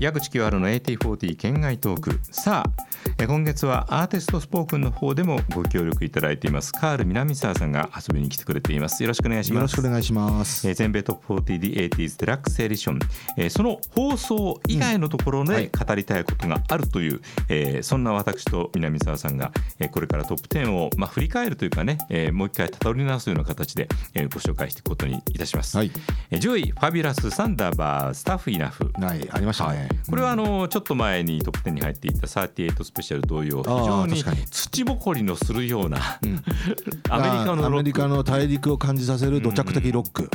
矢口清春の AT40 県外トーク。さあ今月はアーティストスポークンの方でもご協力いただいています。カール南沢さんが遊びに来てくれています。よろしくお願いします。よろしくお願いします、えー全米トップ 40The80s デラックスエディション、えーその放送以外のところうん。はい。で語りたいことがあるという、えーそんな私と南沢さんが、えーこれからトップ10を、まあ、振り返るというかね、えーもう一回たどり直すような形で、えーご紹介していくことにいたします、はい。えー10位ファビュラスサンダーバースタッフイナフ。はいありましたね、これはあのちょっと前にトップ10に入っていた38スペシャル同様非常に土ぼこりのするような、ん。アメリカのアメリカの大陸を感じさせる土着的ロック、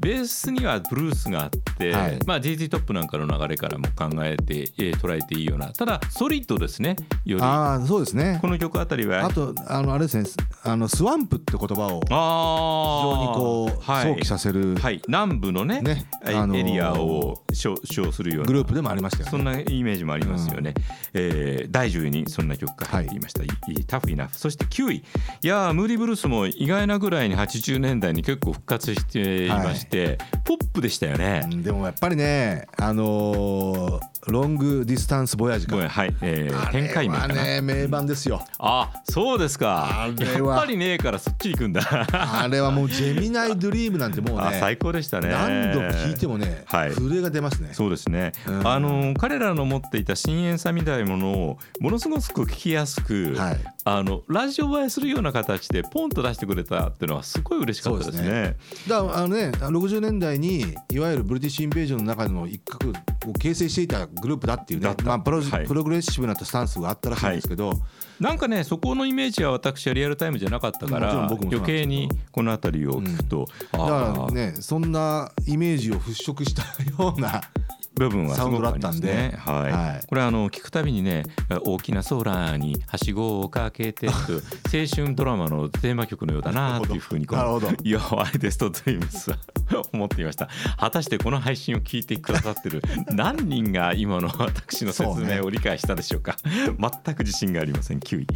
ベースにはブルースがあって、はい。まあ JZ トップなんかの流れからも考えて、えー捉えていいようなただソリッドですねより。ああそうですね。この曲あたりは。あとあのあれですねあのスワンプって言葉を非あ常にこうはい。想起させるはい、南部のねねえあのーエリアを称称するような。グループでもありましたよね。そんなイメージもありますよね、えー第10位にそんな曲が入っていました、い。いタフイナフそして9位。いやームーディブルースも意外なぐらいに80年代に結構復活していまして、ポップでしたよね、うんでもやっぱりねあのーロングディスタンスボヤージか。はい、えー、展開名ね名盤ですよ。あそうですか。やっぱりねえからそっち行くんだ。あれはもうジェミナイドリームなんてもうあね最高でしたね。何度聞いてもね、はい。震えが出ますね。そうですね、うん。あの彼らの持っていた深遠さみたいなものをものすごく聞きやすく、はい。あのラジオ映えするような形でポンと出してくれたっていうのはすごい嬉しかったですね。すだからあのね60年代にいわゆるブリティッシュインベージョンの中の一角を形成していたグループだっていうねまあ、プロはい。プログレッシブなスタンスがあったらしいんですけど、なんかねそこのイメージは私はリアルタイムじゃなかったから余計にこの辺りを聞くと、だあーからねそんなイメージを払拭したような部分はすごくありますね。サウンドだったんではい。はい。これあの聞くたびにね大きな空にはしごをかけてと 青春ドラマのテーマ曲のようだなというふうにこのなるほど。いやアイデストドリームスは 思っていました。果たしてこの配信を聞いてくださってる 何人が今の私の説明を理解したでしょうか？全く自信がありません。9位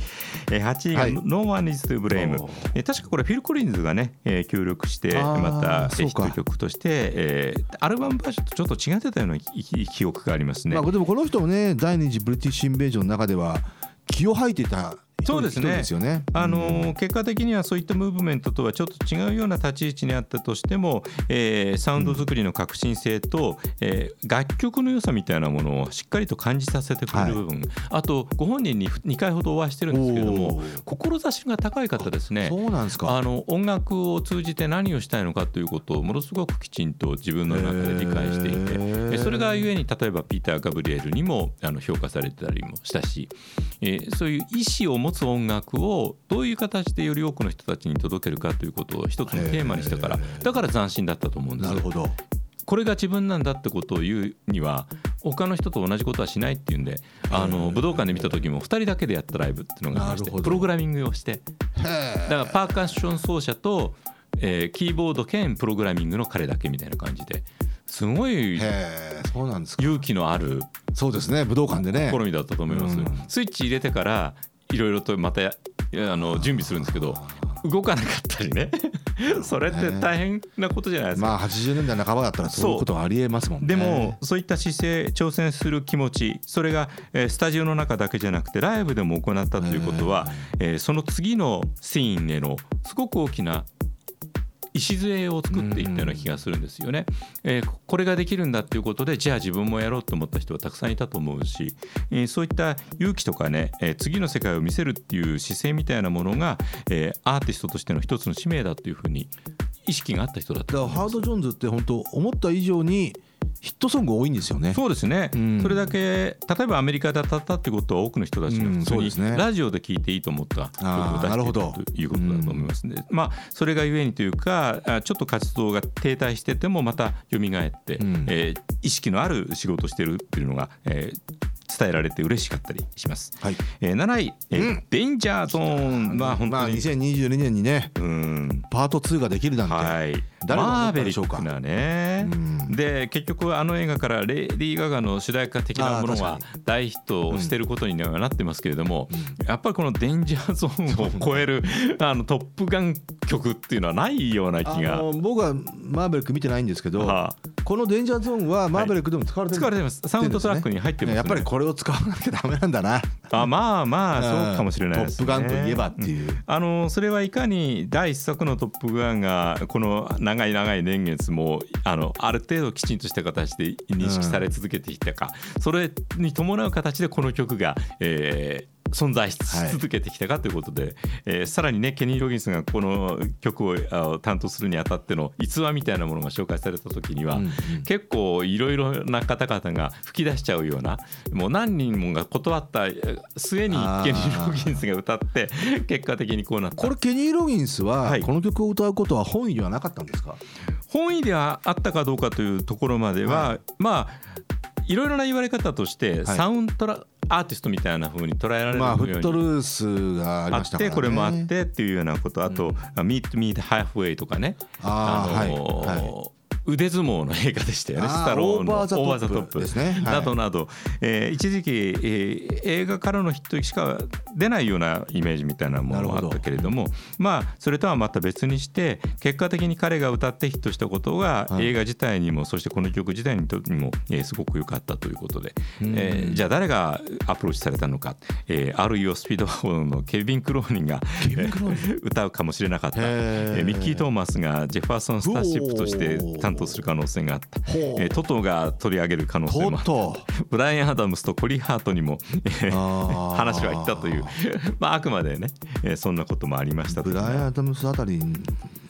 えー8位がはい。No One is to blame えー確かこれフィル・コリンズがね、えー協力してまたヒット曲として、えーアルバムバージョンとちょっと違ってたような記記憶がありますね。まあ、でもこの人もね第二次ブリティッシュインベージョンの中では気を吐いていたそうですね。ね。あのー結果的にはそういったムーブメントとはちょっと違うような立ち位置にあったとしても、えーサウンド作りの革新性と、えー楽曲の良さみたいなものをしっかりと感じさせてくれる部分、あとご本人に2回ほどお会いしてるんですけれども志が高い方ですね。そうなんですか。あの音楽を通じて何をしたいのかということをものすごくきちんと自分の中で理解していてそれがゆえに例えばピーター・ガブリエルにもあの評価されてたりもしたし、えーそういう意思を持つ音楽をどういう形でより多くの人たちに届けるかということを一つのテーマにしたからだから斬新だったと思うんです。なるほど。これが自分なんだってことを言うには他の人と同じことはしないっていうんであの武道館で見た時も2人だけでやったライブっていうのがありましてプログラミングをして。へだからパーカッション奏者と、えーキーボード兼プログラミングの彼だけみたいな感じですごい。そうなんですか。勇気のあるそうですね。武道館でね。試みだったと思います、うんスイッチ入れてからいろいろとまたやあの準備するんですけど動かなかったりねそれって大変なことじゃないですか、まあ80年代半ばだったらそういうことがありえますもんね。でもそういった姿勢挑戦する気持ちそれがえースタジオの中だけじゃなくてライブでも行ったということはえーその次のシーンへのすごく大きな礎を作っていったような気がするんですよね。えーこれができるんだっていうことでじゃあ自分もやろうと思った人はたくさんいたと思うし、えーそういった勇気とかね、えー次の世界を見せるっていう姿勢みたいなものが、えーアーティストとしての一つの使命だというふうに意識があった人だっただからハード・ジョーンズって本当思った以上にヒットソング多いんですよね。そうですね、うん。それだけ例えばアメリカで当たったってことは多くの人たちがうん普通にそうですね。ラジオで聞いていいと思った曲を出なるほどしているということだと思いますね。まあそれがゆえにというかあちょっと活動が停滞しててもまた蘇って、うん。えー意識のある仕事をしてるっていうのが、えー伝えられて嬉しかったりします。はい。えー7位、えーうん。デンジャーゾーン。まあ本まあ当に、2022年にねうん。パート2ができるなんて、はいマーベリでしょうか？ックなね、うん。で結局あの映画からレディー・ガガの主題歌的なものあがー大ヒットをしてることにはなってますけれども、うやっぱりこのデンジャーゾーンを超えるあのトップガン曲っていうのはないようなあ気が。の僕はマーベリック見てないんですけど、はあ。このデンジャーゾーンはマーベリックでも使われてる、使われてます。サウンドトラックに入ってますね。やっぱりこれを使わなきゃダメなんだな。あまあまあそうかもしれないですね。トップガンといえばっていう、あのそれはいかに第一作の「トップガン」がこの長い長い年月もあのある程度きちんとした形で認識され続けてきたか、それに伴う形でこの曲が、えー存在しはい続けてきたかということで、えーさらにねケニー・ロギンスがこの曲をあ担当するにあたっての逸話みたいなものが紹介された時には、うんうん。結構いろいろな方々が吹き出しちゃうようなもう何人もが断ったえー末にケニあーー・ロギンスが歌って結果的にこうなった。これケニー・ロギンスははい。この曲を歌うことは本意ではなかったんですか、本意ではあったかどうかというところまでは、はい。まあいろいろな言われ方として、はい。サウンドラアーティストみたいな風に捉えられるよまあフットルースがありあましたからね。ってこれもあってっていうようなこと。あと「Meet Me Halfway」とかね。あーのーはい。はい腕相撲の映画でしたよね。スタローンのオーバーザトップ。ですね。はい。などなど、えー一時期、えー映画からのヒットしか出ないようなイメージみたいなものがあったけれども。まあそれとはまた別にして結果的に彼が歌ってヒットしたことがはい。映画自体にもそしてこの曲自体にも、えーすごく良かったということで、うん。えーじゃあ誰がアプローチされたのか、えー、あるいはスピードワゴンのケビン・クローニンが 歌うかもしれなかった、えーミッキー・トーマスがジェファーソン・スターシップとして担当する可能性があった、えートトが取り上げる可能性ともあった ブライアン・アダムスとコリー・ハートにも、話は言ったという、まあ、あくまでね、えーそんなこともありましたと。ブライアン・アダムスあたりに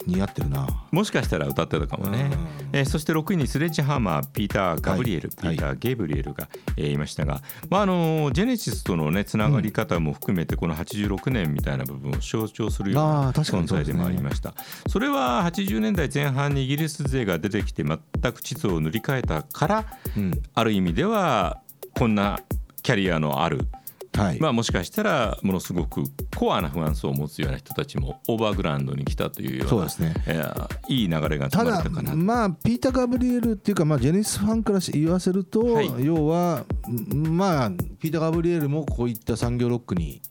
似合ってるな。もしかしたら歌ってたかもね、えーそして6位にスレッジハーマーピーター・ガブリエル、はい。ピーター・ゲイブリエルが、えーいましたが、まあ、あのジェネシスとのねつながり方も含めてこの86年みたいな部分を象徴するようあな存在でもありました。それは80年代前半にイギリス勢が出てきて全く地図を塗り替えたからうん。ある意味ではこんなキャリアのあるはい、まあ、もしかしたらものすごくコアな不安層を持つような人たちもオーバーグラウンドに来たというようなそうですね。えーいい流れがただ生まれたかなまあピーター・ガブリエルっていうか、まあ、ジェネシスファンから言わせると、はい。要はんまあピーター・ガブリエルもこういった産業ロックに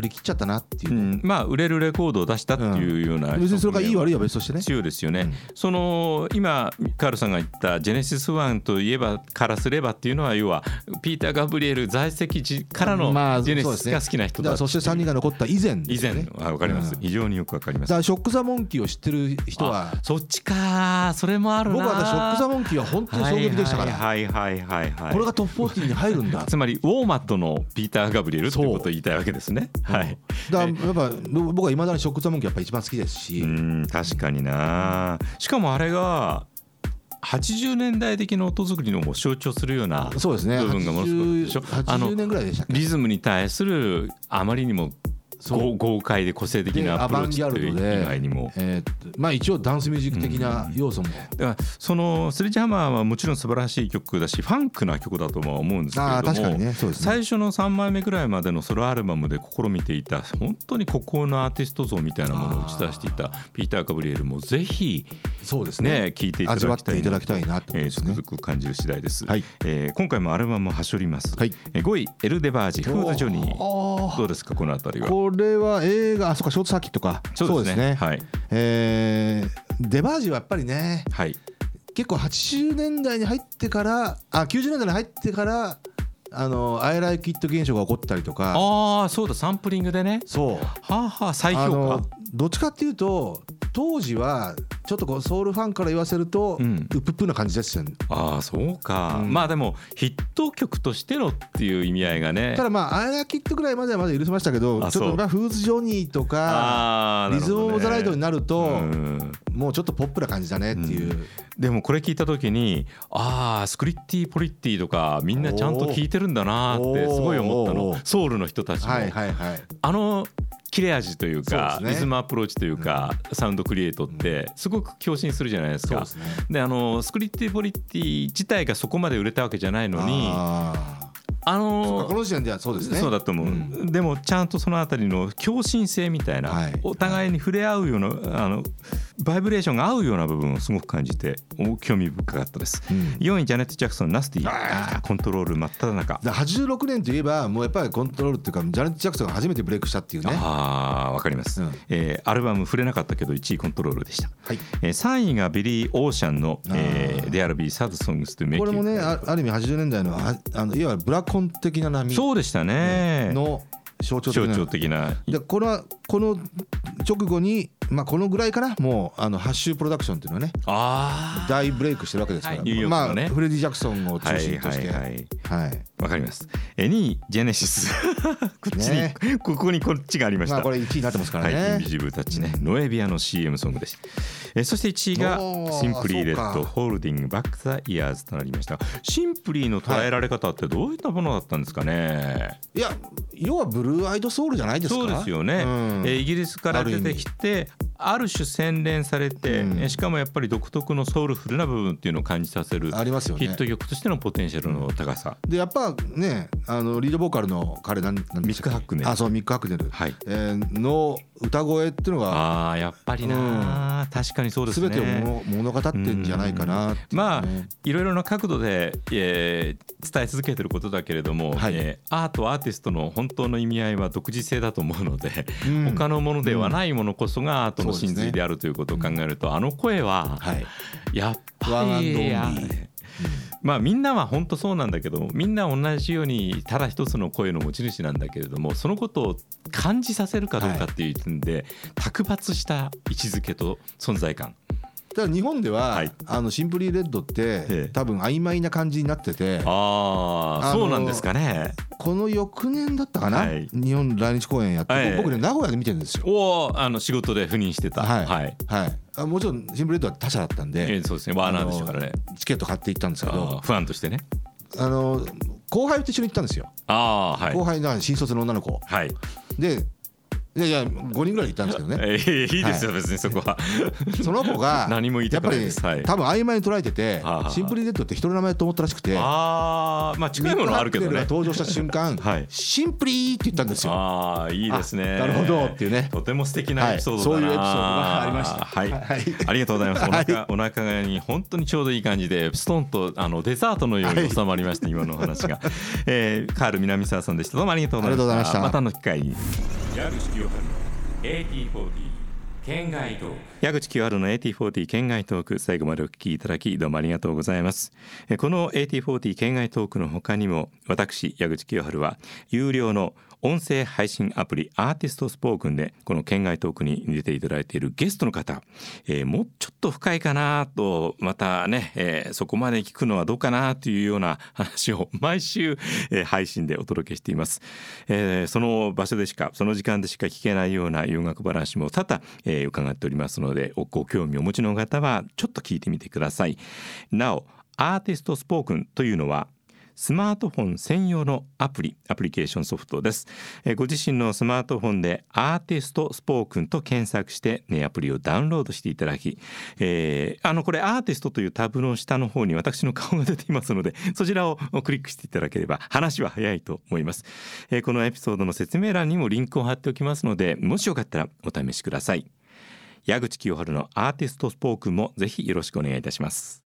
振り切っちゃったなっていう。う、ん、まあ売れるレコードを出したっていうような、別にそれがいい悪いは別としてね。強いですよね、うん。その今カールさんが言ったジェネシス1といえばからすればっていうのは要はピーター・ガブリエル在籍時からのまあジェネシスが好きな人だだからそして3人が残った以前で以前。は分かります、うん。非常によく分かります。だからショック・ザ・モンキーを知ってる人はそっちかそれもあるな僕はショック・ザ・モンキーは本当に衝撃でしたから、はいはいはいはいはい。これがトップ40に入るんだ。つまりウォーマットのピーター・ガブリエルっていうことを言いたいわけですねはい。だやっぱ僕はいまだにショック・ザ・モンキーやっぱ一番好きですし、うん確かにな。しかもあれが80年代的な音作りのも象徴するようなそうですね。部分がものすごくでしょ。80あの80年ぐらいでしたリズムに対するあまりにも豪豪快で個性的でなアプローチという以外にも。えーっとまあ一応ダンスミュージック的な要素も、だからそのスレッジハマーはもちろん素晴らしい曲だしファンクな曲だとは思うんですけれどもね。ね。最初の3枚目ぐらいまでのソロアルバムで試みていた本当に孤高のアーティスト像みたいなものを打ち出していたピーター・カブリエルもぜひそうですね。ね聴いていただきたい味わっていただきたいなとえーつくづく感じる次第です、はい。えー今回もアルバムをはしょります、はい。えー5位エル・デバージフード・ジョニー。あどうですかこのあたりは？これは映画あそうかショートサーキットか。そうですね。はい、えーデバージはやっぱりねはい、結構80年代に入ってからあ90年代に入ってからあの「アイライキット現象が起こったりとか。ああそうだサンプリングでね。そう。はあはあ再評価。どっちかっていうと当時はちょっとこうソウルファンから言わせると、ううんっぷっぷな感じですよね。ああそうか、うん。まあでもヒット曲としてのっていう意味合いがね。ただまあ「アイライキットぐらいまではまだ許せましたけどちょっとまあフーズ・ジョニーとかリズム・オブ・ザ・ライドになるとうん。もうちょっとポップな感じだねっていう、でもこれ聞いた時にああスクリッティポリッティとかみんなちゃんと聞いてるんだなってすごい思ったの。ソウルの人たちも、はいはいはい。あの切れ味というかリズムアプローチというか、サウンドクリエイトってすごく共振するじゃないですか。であのスクリッティポリッティ自体がそこまで売れたわけじゃないのにああーこの時点ではそうですね。そうだと思う、ん。でもちゃんとそのあたりの共振性みたいな、はい。お互いに触れ合うようなあのバイブレーションが合うような部分をすごく感じてお興味深かったです、うん。4位ジャネット・ジャクソン Nasty コントロール真っ只中。だから86年といえばもうやっぱりコントロールっていうかジャネット・ジャクソンが初めてブレイクしたっていうね。ああわかります、うん。えーアルバム触れなかったけど1位コントロールでした、はい。えー3位がビリー・オーシャンの「えあー。ー、There Be Sad Songs to Make これもねあある意味80年代のああのいわゆるブラコン的な波そうでしたね。の象徴的なでこれはこの直後に、まあ、このぐらいかなもうあのハッシュプロダクションっていうのはねあ大ブレイクしてるわけですから、はい。まあ、フレディ・ジャクソンを中心として、はいははい。いわかります。え2位ジェネシス こっちに、ねここにこっちがありました。まあ、これ1位になってますからはい、インねビ。ジブルたちね、ノエビアの CM ソングです。えそして1位がシンプリーレッド Holding Back the Years となりました。シンプリーの捉えられ方ってどういったものだったんですかね。いや要はブルーアイドソウルじゃないですかそうですよね、うんえイギリスから出てきてある種洗練されて、うん。えしかもやっぱり独特のソウルフルな部分っていうのを感じさせるありますよね。ヒット曲としてのポテンシャルの高さ、でやっぱねあのリードボーカルの彼なんなんでしたっけ？ミックハックネルあそうミック・ハックネル、はい。えーの歌声っていうのがあーやっぱりな、確かにそうですね。全てを物物語ってんじゃないかなね。まあいろいろな角度で、えー伝え続けてることだけれども、はい。えーアートアーティストの本当の意味合いは独自性だと思うので、うん。他のものではないものこそがアートの真髄であるということを考えると、あの声ははい。やっぱりまあみんなは本当そうなんだけどみんな同じようにただ一つの声の持ち主なんだけれどもそのことを感じさせるかどうかっていう点で、卓抜した位置づけと存在感。ただ日本では、はい。あのシンプリーレッドって、ええ。多分曖昧な感じになっててああそうなんですかね。この翌年だったかな、はい。日本来日公演やって、はい。僕ね名古屋で見てるんですよ。おおあの仕事で赴任してた。はい。はい、はい、あもちろんシンプルレッドは他社だったんえで、ーそうですね。ワーナーでしたからね。チケット買って行ったんですけあどーファンとしてね。あの後輩と一緒に行ったんですよ、ああはい。後輩が新卒の女の子。はい、でいやいや5人ぐらい行ったんですけどね。えーいいですよ、別にそこは。その子が何も言いたくないやっぱりですはい。多分曖昧に捉えててシンプルレッドって人の名前と思ったらしくて。ああまあ近いものはあるけどね。登場した瞬間 はい。シンプリーって言ったんですよ。ああいいですね。あなるほどっていうね。とても素敵なエピソードそういうエピソードがありました。はい、はい。ありがとうございます。おはい。腹、お腹に本当にちょうどいい感じでストンとあのデザートのように収まりました、今のお話が、えー、カール南沢さんでした。どうもありがとうございました。またの機会に矢口清春の AT40 県外トーク矢口清春の AT40 県外トーク最後までお聞きいただきどうもありがとうございます。えーこの AT40 県外トークの他にも私矢口清春は有料の音声配信アプリアーティストスポークンでこの県外トークに出ていただいているゲストの方、えーもうちょっと深いかなとまたね、えーそこまで聞くのはどうかなというような話を毎週、えー配信でお届けしています、えーその場所でしかその時間でしか聞けないような洋楽話も多々、えー伺っておりますのでおご興味をお持ちの方はちょっと聞いてみてください。なおアーティストスポークンというのはスマートフォン専用のアプリアプリケーションソフトです、えーご自身のスマートフォンでアーティストスポークンと検索して、ね、アプリをダウンロードしていただき、えーあのこれアーティストというタブの下の方に私の顔が出ていますので そちらをクリックしていただければ話は早いと思います、えーこのエピソードの説明欄にもリンクを貼っておきますのでもしよかったらお試しください。矢口清春のアーティストスポークンもぜひよろしくお願いいたします。